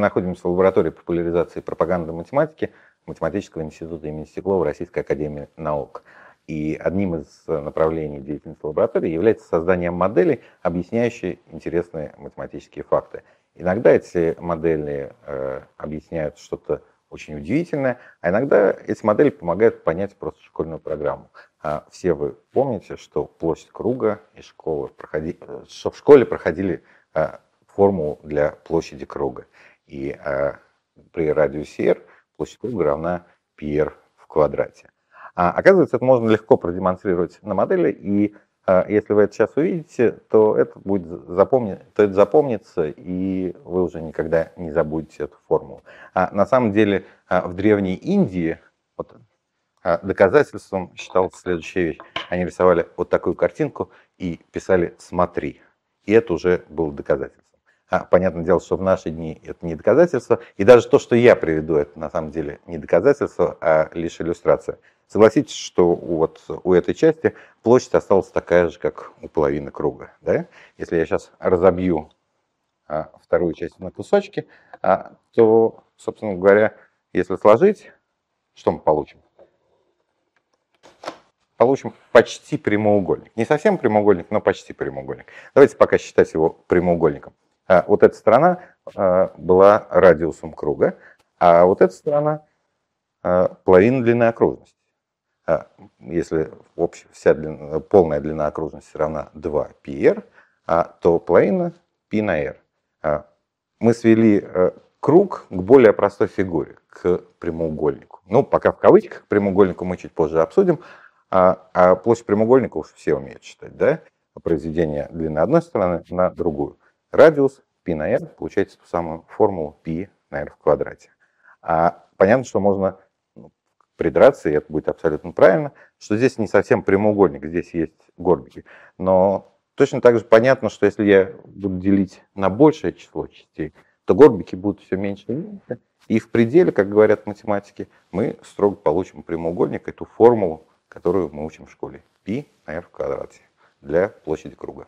находимся в лаборатории популяризации пропаганды математики Математического института имени Стеклова Российской Академии Наук. И одним из направлений деятельности лаборатории является создание моделей, объясняющих интересные математические факты. Иногда эти модели э, объясняют что-то очень удивительное, а иногда эти модели помогают понять просто школьную программу. А все вы помните, что площадь круга и школы проходи, что в школе проходили а, формулу для площади круга. И а, при радиусе r площадь круга равна πr в квадрате. А, оказывается, это можно легко продемонстрировать на модели, и а, если вы это сейчас увидите, то это будет запомни, то это запомнится, и вы уже никогда не забудете эту формулу. А на самом деле а, в Древней Индии вот, а, доказательством считалась следующая вещь. Они рисовали вот такую картинку и писали «смотри». И это уже было доказательством. А, понятное дело, что в наши дни это не доказательство. И даже то, что я приведу, это на самом деле не доказательство, а лишь иллюстрация. Согласитесь, что вот у этой части площадь осталась такая же, как у половины круга. Да? Если я сейчас разобью а, вторую часть на кусочки, а, то, собственно говоря, если сложить, что мы получим? Получим почти прямоугольник. Не совсем прямоугольник, но почти прямоугольник. Давайте пока считать его прямоугольником. А, вот эта сторона а, была радиусом круга, а вот эта сторона а, половина длины окружности. Если общая, вся длина, полная длина окружности равна 2πr, а, то половина π на r. Мы свели круг к более простой фигуре, к прямоугольнику. Ну, пока в кавычках, прямоугольнику мы чуть позже обсудим, а площадь прямоугольника уж все умеют считать, да? Произведение длины одной стороны на другую Радиус π на r получается ту самую формулу π на r в квадрате. А понятно, что можно придраться, и это будет абсолютно правильно, что здесь не совсем прямоугольник, здесь есть горбики. Но точно так же понятно, что если я буду делить на большее число частей, то горбики будут все меньше и меньше. И в пределе, как говорят математики, мы строго получим прямоугольник, эту формулу, которую мы учим в школе. π на r в квадрате для площади круга.